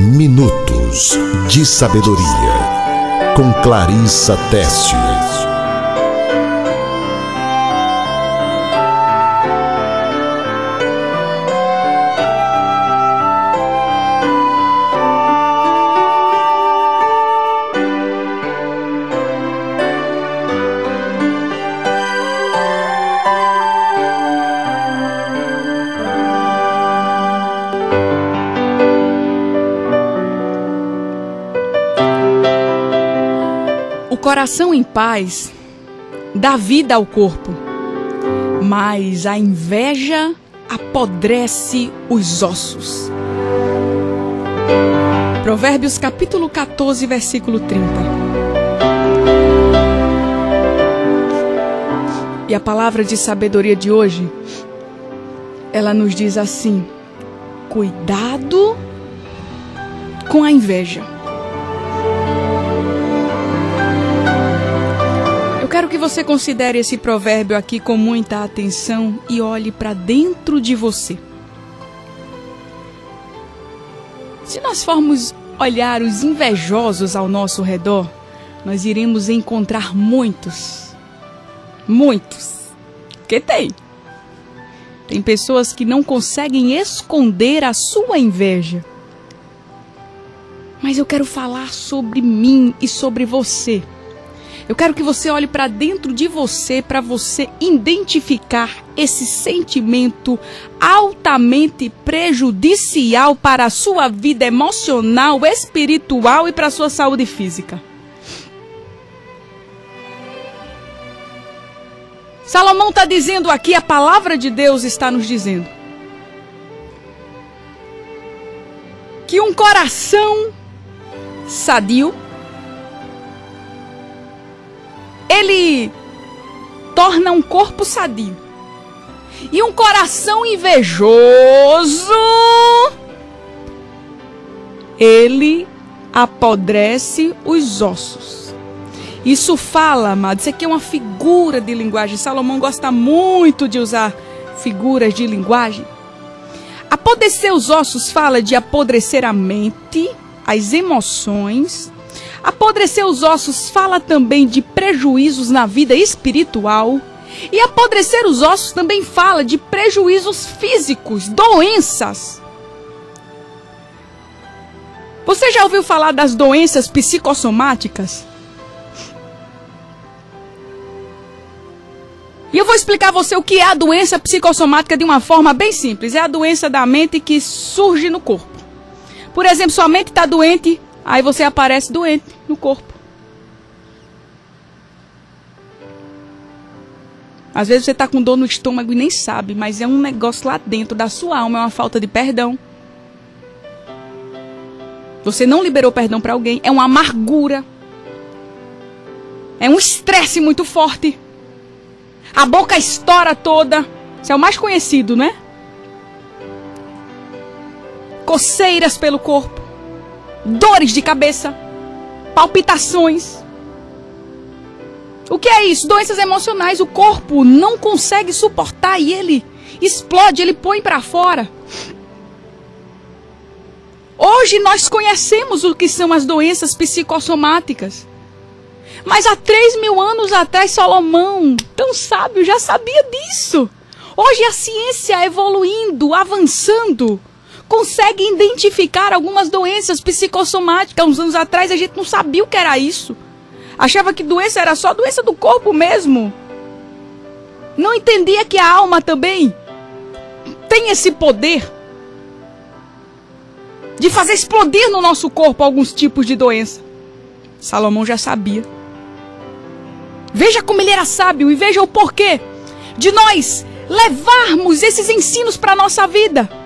Minutos de Sabedoria, com Clarissa Tessius. Coração em paz dá vida ao corpo, mas a inveja apodrece os ossos. Provérbios capítulo 14, versículo 30. E a palavra de sabedoria de hoje, ela nos diz assim: cuidado com a inveja. Você considere esse provérbio aqui com muita atenção e olhe para dentro de você. Se nós formos olhar os invejosos ao nosso redor, nós iremos encontrar muitos. Muitos. Que tem. Tem pessoas que não conseguem esconder a sua inveja. Mas eu quero falar sobre mim e sobre você. Eu quero que você olhe para dentro de você para você identificar esse sentimento altamente prejudicial para a sua vida emocional, espiritual e para a sua saúde física. Salomão está dizendo aqui, a palavra de Deus está nos dizendo que um coração sadio ele torna um corpo sadio. E um coração invejoso, ele apodrece os ossos. Isso fala, amado, isso aqui é uma figura de linguagem. Salomão gosta muito de usar figuras de linguagem. Apodrecer os ossos fala de apodrecer a mente, as emoções, Apodrecer os ossos fala também de prejuízos na vida espiritual. E apodrecer os ossos também fala de prejuízos físicos, doenças. Você já ouviu falar das doenças psicossomáticas? E eu vou explicar a você o que é a doença psicossomática de uma forma bem simples. É a doença da mente que surge no corpo. Por exemplo, sua mente está doente, Aí você aparece doente no corpo. Às vezes você está com dor no estômago e nem sabe, mas é um negócio lá dentro da sua alma, é uma falta de perdão. Você não liberou perdão para alguém, é uma amargura. É um estresse muito forte. A boca estoura toda. Isso é o mais conhecido, né? Coceiras pelo corpo dores de cabeça, palpitações. O que é isso? Doenças emocionais. O corpo não consegue suportar e ele explode, ele põe para fora. Hoje nós conhecemos o que são as doenças psicossomáticas. Mas há três mil anos atrás, Salomão, tão sábio, já sabia disso. Hoje a ciência evoluindo, avançando, consegue identificar algumas doenças psicossomáticas. Uns anos atrás a gente não sabia o que era isso. Achava que doença era só doença do corpo mesmo. Não entendia que a alma também tem esse poder de fazer explodir no nosso corpo alguns tipos de doença. Salomão já sabia. Veja como ele era sábio e veja o porquê de nós levarmos esses ensinos para a nossa vida.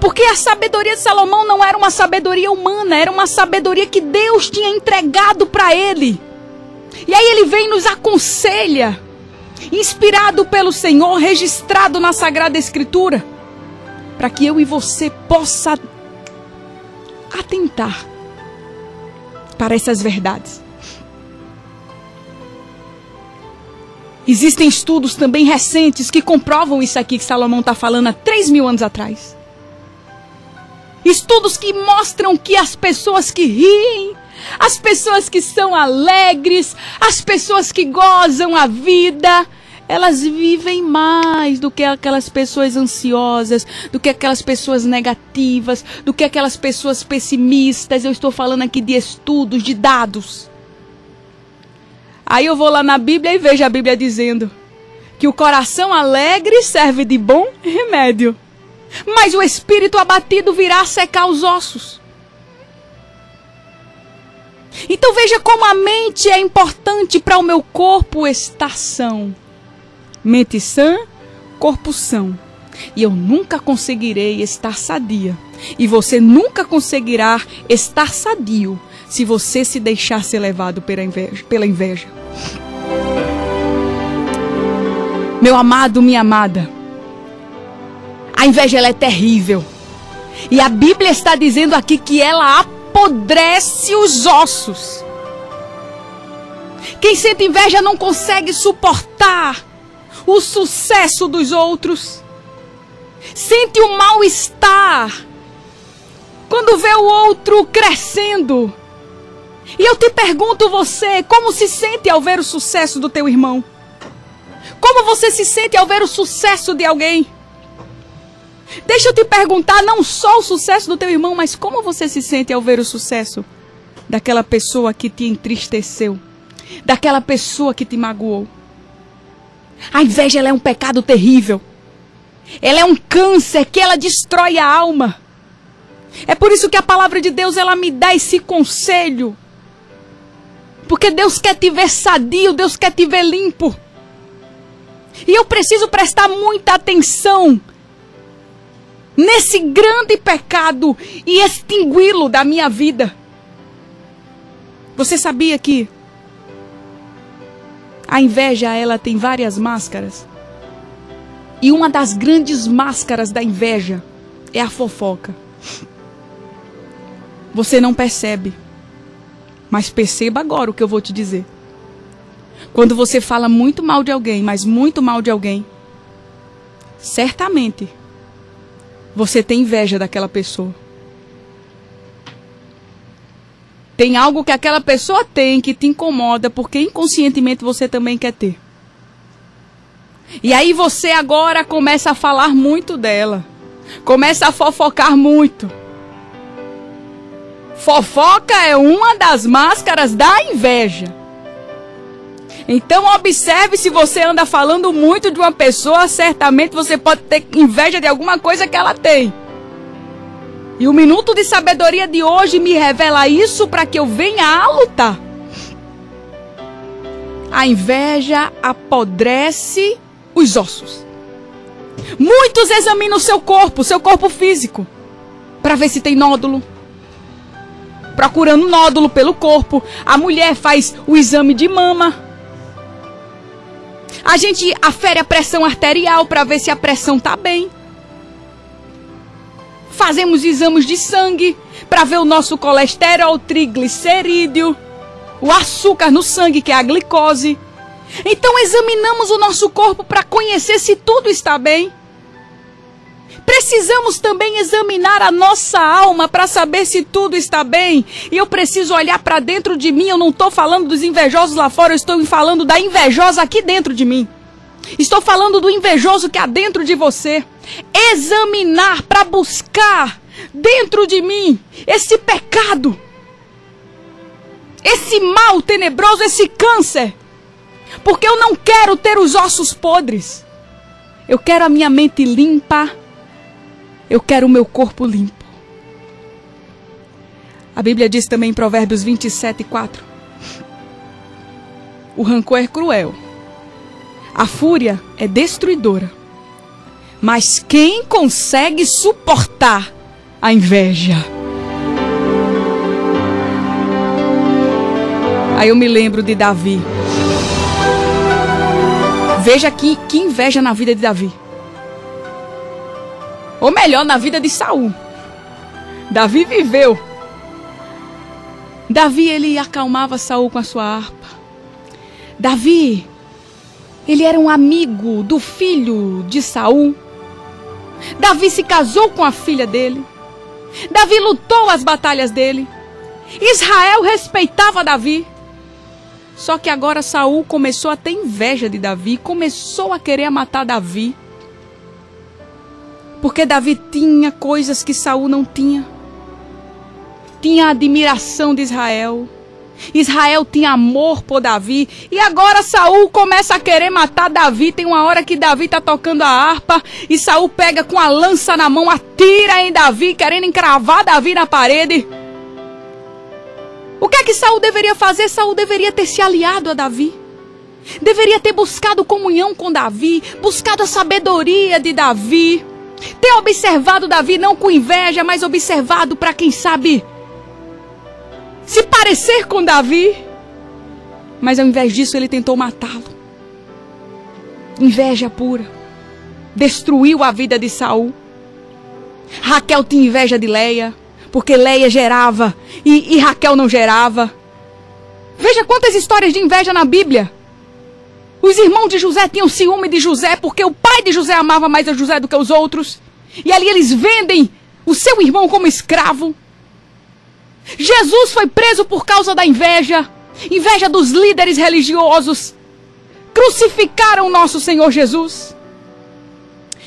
Porque a sabedoria de Salomão não era uma sabedoria humana, era uma sabedoria que Deus tinha entregado para ele. E aí ele vem e nos aconselha, inspirado pelo Senhor, registrado na Sagrada Escritura, para que eu e você possa atentar para essas verdades. Existem estudos também recentes que comprovam isso aqui que Salomão está falando há 3 mil anos atrás. Estudos que mostram que as pessoas que riem, as pessoas que são alegres, as pessoas que gozam a vida, elas vivem mais do que aquelas pessoas ansiosas, do que aquelas pessoas negativas, do que aquelas pessoas pessimistas. Eu estou falando aqui de estudos, de dados. Aí eu vou lá na Bíblia e vejo a Bíblia dizendo que o coração alegre serve de bom remédio, mas o espírito abatido virá secar os ossos. Então veja como a mente é importante para o meu corpo estar são. Mente sã, corpo são. E eu nunca conseguirei estar sadia. E você nunca conseguirá estar sadio se você se deixar ser levado pela inveja. Pela inveja. Meu amado, minha amada, a inveja ela é terrível. E a Bíblia está dizendo aqui que ela apodrece os ossos. Quem sente inveja não consegue suportar o sucesso dos outros. Sente o mal-estar quando vê o outro crescendo. E eu te pergunto você, como se sente ao ver o sucesso do teu irmão? Como você se sente ao ver o sucesso de alguém? Deixa eu te perguntar não só o sucesso do teu irmão, mas como você se sente ao ver o sucesso daquela pessoa que te entristeceu, daquela pessoa que te magoou. A inveja é um pecado terrível. Ela é um câncer que ela destrói a alma. É por isso que a palavra de Deus ela me dá esse conselho. Porque Deus quer te ver sadio, Deus quer te ver limpo. E eu preciso prestar muita atenção nesse grande pecado e extingui-lo da minha vida. Você sabia que a inveja, ela tem várias máscaras. E uma das grandes máscaras da inveja é a fofoca. Você não percebe. Mas perceba agora o que eu vou te dizer. Quando você fala muito mal de alguém, mas muito mal de alguém, certamente você tem inveja daquela pessoa. Tem algo que aquela pessoa tem que te incomoda porque inconscientemente você também quer ter. E aí você agora começa a falar muito dela. Começa a fofocar muito. Fofoca é uma das máscaras da inveja. Então observe se você anda falando muito de uma pessoa, certamente você pode ter inveja de alguma coisa que ela tem. E o minuto de sabedoria de hoje me revela isso para que eu venha a lutar. A inveja apodrece os ossos. Muitos examinam o seu corpo, seu corpo físico, para ver se tem nódulo. Procurando nódulo pelo corpo. A mulher faz o exame de mama. A gente afere a pressão arterial para ver se a pressão tá bem fazemos exames de sangue para ver o nosso colesterol, triglicerídeo, o açúcar no sangue, que é a glicose. Então examinamos o nosso corpo para conhecer se tudo está bem. Precisamos também examinar a nossa alma para saber se tudo está bem. E eu preciso olhar para dentro de mim. Eu não estou falando dos invejosos lá fora, eu estou falando da invejosa aqui dentro de mim. Estou falando do invejoso que há dentro de você. Examinar para buscar dentro de mim esse pecado, esse mal tenebroso, esse câncer. Porque eu não quero ter os ossos podres. Eu quero a minha mente limpa. Eu quero o meu corpo limpo. A Bíblia diz também em Provérbios 27, 4. O rancor é cruel a fúria é destruidora. Mas quem consegue suportar a inveja? Aí eu me lembro de Davi. Veja que, que inveja na vida de Davi. Ou melhor, na vida de Saul. Davi viveu. Davi ele acalmava Saul com a sua harpa. Davi ele era um amigo do filho de Saul. Davi se casou com a filha dele. Davi lutou as batalhas dele. Israel respeitava Davi. Só que agora Saul começou a ter inveja de Davi, começou a querer matar Davi. Porque Davi tinha coisas que Saul não tinha. Tinha a admiração de Israel. Israel tinha amor por Davi. E agora Saul começa a querer matar Davi. Tem uma hora que Davi está tocando a harpa e Saul pega com a lança na mão, atira em Davi, querendo encravar Davi na parede. O que é que Saul deveria fazer? Saul deveria ter se aliado a Davi. Deveria ter buscado comunhão com Davi, buscado a sabedoria de Davi. Ter observado Davi não com inveja, mas observado para quem sabe se parecer com Davi. Mas ao invés disso, ele tentou matá-lo. Inveja pura. Destruiu a vida de Saul. Raquel tinha inveja de Leia porque Leia gerava e, e Raquel não gerava. Veja quantas histórias de inveja na Bíblia. Os irmãos de José tinham ciúme de José porque o pai de José amava mais a José do que os outros. E ali eles vendem o seu irmão como escravo. Jesus foi preso por causa da inveja inveja dos líderes religiosos. Crucificaram nosso Senhor Jesus.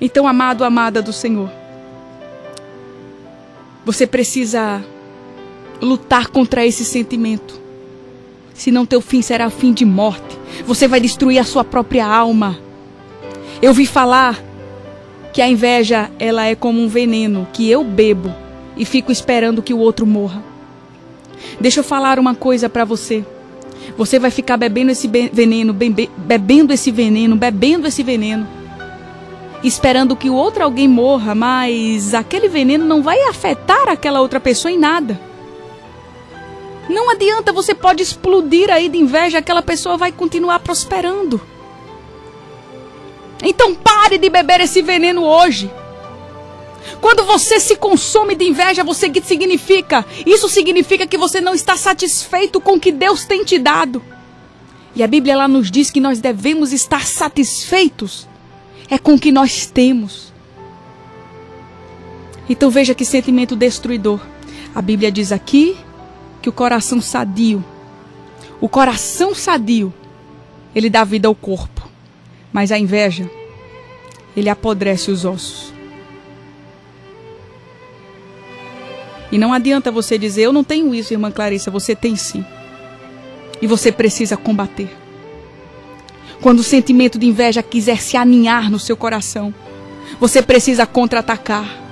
Então, amado, amada do Senhor. Você precisa lutar contra esse sentimento. Senão teu fim será fim de morte. Você vai destruir a sua própria alma. Eu vi falar que a inveja, ela é como um veneno que eu bebo e fico esperando que o outro morra. Deixa eu falar uma coisa para você. Você vai ficar bebendo esse veneno, bebendo esse veneno, bebendo esse veneno esperando que o outro alguém morra, mas aquele veneno não vai afetar aquela outra pessoa em nada. Não adianta, você pode explodir aí de inveja, aquela pessoa vai continuar prosperando. Então pare de beber esse veneno hoje. Quando você se consome de inveja, você que significa? Isso significa que você não está satisfeito com o que Deus tem te dado. E a Bíblia lá nos diz que nós devemos estar satisfeitos é com o que nós temos. Então veja que sentimento destruidor. A Bíblia diz aqui que o coração sadio, o coração sadio, ele dá vida ao corpo, mas a inveja, ele apodrece os ossos. E não adianta você dizer, eu não tenho isso, irmã Clarissa, você tem sim. E você precisa combater. Quando o sentimento de inveja quiser se aninhar no seu coração, você precisa contra-atacar.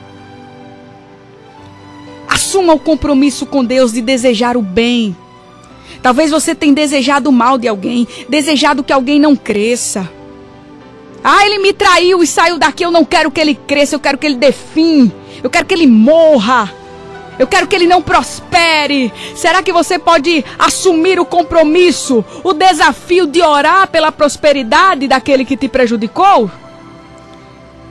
Assuma o compromisso com Deus de desejar o bem. Talvez você tenha desejado o mal de alguém, desejado que alguém não cresça. Ah, ele me traiu e saiu daqui. Eu não quero que ele cresça, eu quero que ele dê fim. Eu quero que ele morra. Eu quero que ele não prospere. Será que você pode assumir o compromisso, o desafio de orar pela prosperidade daquele que te prejudicou?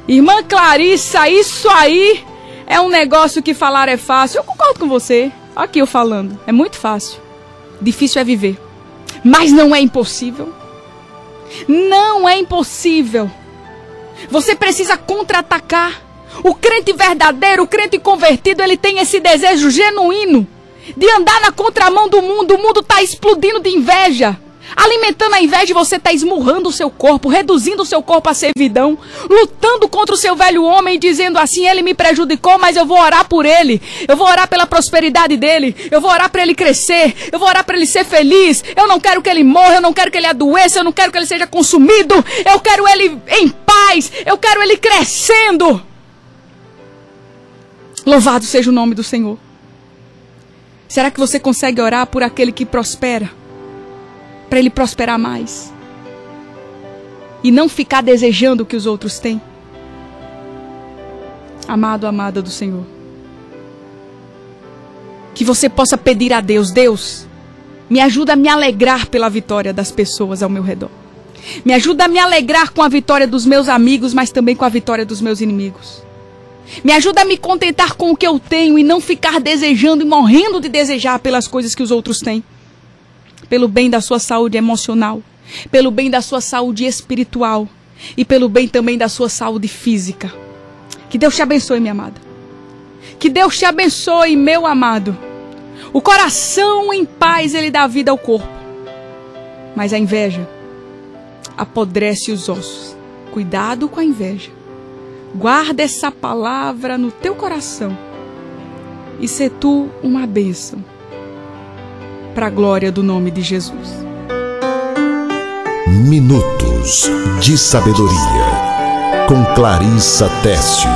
Irmã Clarissa, isso aí é um negócio que falar é fácil. Eu concordo com você. Aqui eu falando. É muito fácil. Difícil é viver. Mas não é impossível. Não é impossível. Você precisa contra-atacar. O crente verdadeiro, o crente convertido, ele tem esse desejo genuíno de andar na contramão do mundo. O mundo está explodindo de inveja. Alimentando a inveja, você está esmurrando o seu corpo, reduzindo o seu corpo à servidão, lutando contra o seu velho homem, dizendo assim: ele me prejudicou, mas eu vou orar por ele, eu vou orar pela prosperidade dele, eu vou orar para ele crescer, eu vou orar para ele ser feliz. Eu não quero que ele morra, eu não quero que ele adoeça, eu não quero que ele seja consumido, eu quero ele em paz, eu quero ele crescendo. Louvado seja o nome do Senhor. Será que você consegue orar por aquele que prospera? Para ele prosperar mais. E não ficar desejando o que os outros têm? Amado, amada do Senhor. Que você possa pedir a Deus: Deus, me ajuda a me alegrar pela vitória das pessoas ao meu redor. Me ajuda a me alegrar com a vitória dos meus amigos, mas também com a vitória dos meus inimigos. Me ajuda a me contentar com o que eu tenho e não ficar desejando e morrendo de desejar pelas coisas que os outros têm. Pelo bem da sua saúde emocional, pelo bem da sua saúde espiritual e pelo bem também da sua saúde física. Que Deus te abençoe, minha amada. Que Deus te abençoe, meu amado. O coração em paz ele dá vida ao corpo. Mas a inveja apodrece os ossos. Cuidado com a inveja. Guarda essa palavra no teu coração. E se tu uma bênção para a glória do nome de Jesus. Minutos de Sabedoria com Clarissa Teste.